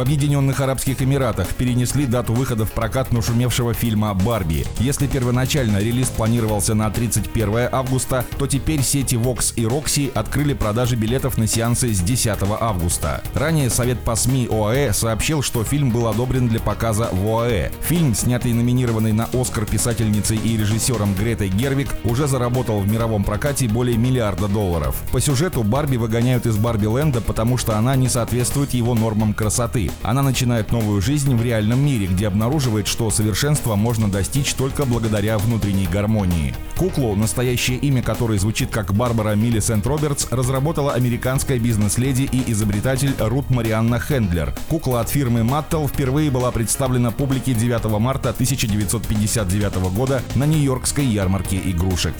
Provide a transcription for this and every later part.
В Объединенных Арабских Эмиратах перенесли дату выхода в прокат нашумевшего фильма «Барби». Если первоначально релиз планировался на 31 августа, то теперь сети Vox и Roxy открыли продажи билетов на сеансы с 10 августа. Ранее Совет по СМИ ОАЭ сообщил, что фильм был одобрен для показа в ОАЭ. Фильм, снятый и номинированный на «Оскар» писательницей и режиссером Гретой Гервик, уже заработал в мировом прокате более миллиарда долларов. По сюжету Барби выгоняют из Барби-ленда, потому что она не соответствует его нормам красоты. Она начинает новую жизнь в реальном мире, где обнаруживает, что совершенства можно достичь только благодаря внутренней гармонии. Куклу, настоящее имя которой звучит как Барбара Миллисент Робертс, разработала американская бизнес-леди и изобретатель Рут Марианна Хендлер. Кукла от фирмы Mattel впервые была представлена публике 9 марта 1959 года на Нью-Йоркской ярмарке игрушек.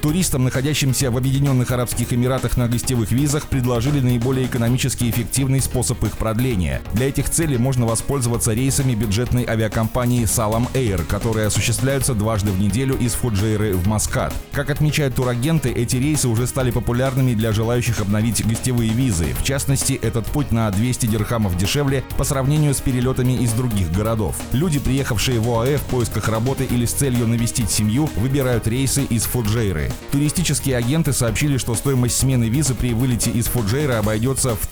Туристам, находящимся в Объединенных Арабских Эмиратах на гостевых визах, предложили наиболее экономически эффективный способ их продления. Для этих целей можно воспользоваться рейсами бюджетной авиакомпании Salam Air, которые осуществляются дважды в неделю из Фуджейры в Маскат. Как отмечают турагенты, эти рейсы уже стали популярными для желающих обновить гостевые визы. В частности, этот путь на 200 дирхамов дешевле по сравнению с перелетами из других городов. Люди, приехавшие в ОАЭ в поисках работы или с целью навестить семью, выбирают рейсы из Фуджейры. Туристические агенты сообщили, что стоимость смены визы при вылете из Фуджейра обойдется в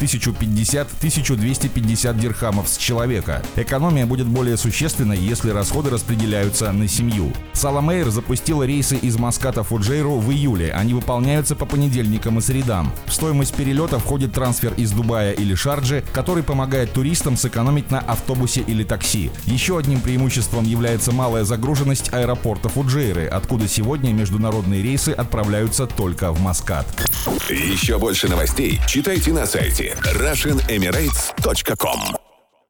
1050-1250 дирхамов с человека. Экономия будет более существенной, если расходы распределяются на семью. Саламейр запустила рейсы из Маската Фуджейру в июле. Они выполняются по понедельникам и средам. В стоимость перелета входит трансфер из Дубая или Шарджи, который помогает туристам сэкономить на автобусе или такси. Еще одним преимуществом является малая загруженность аэропорта Фуджейры, откуда сегодня международные рейсы отправляются только в Маскат. Еще больше новостей читайте на сайте RussianEmirates.com Podster.com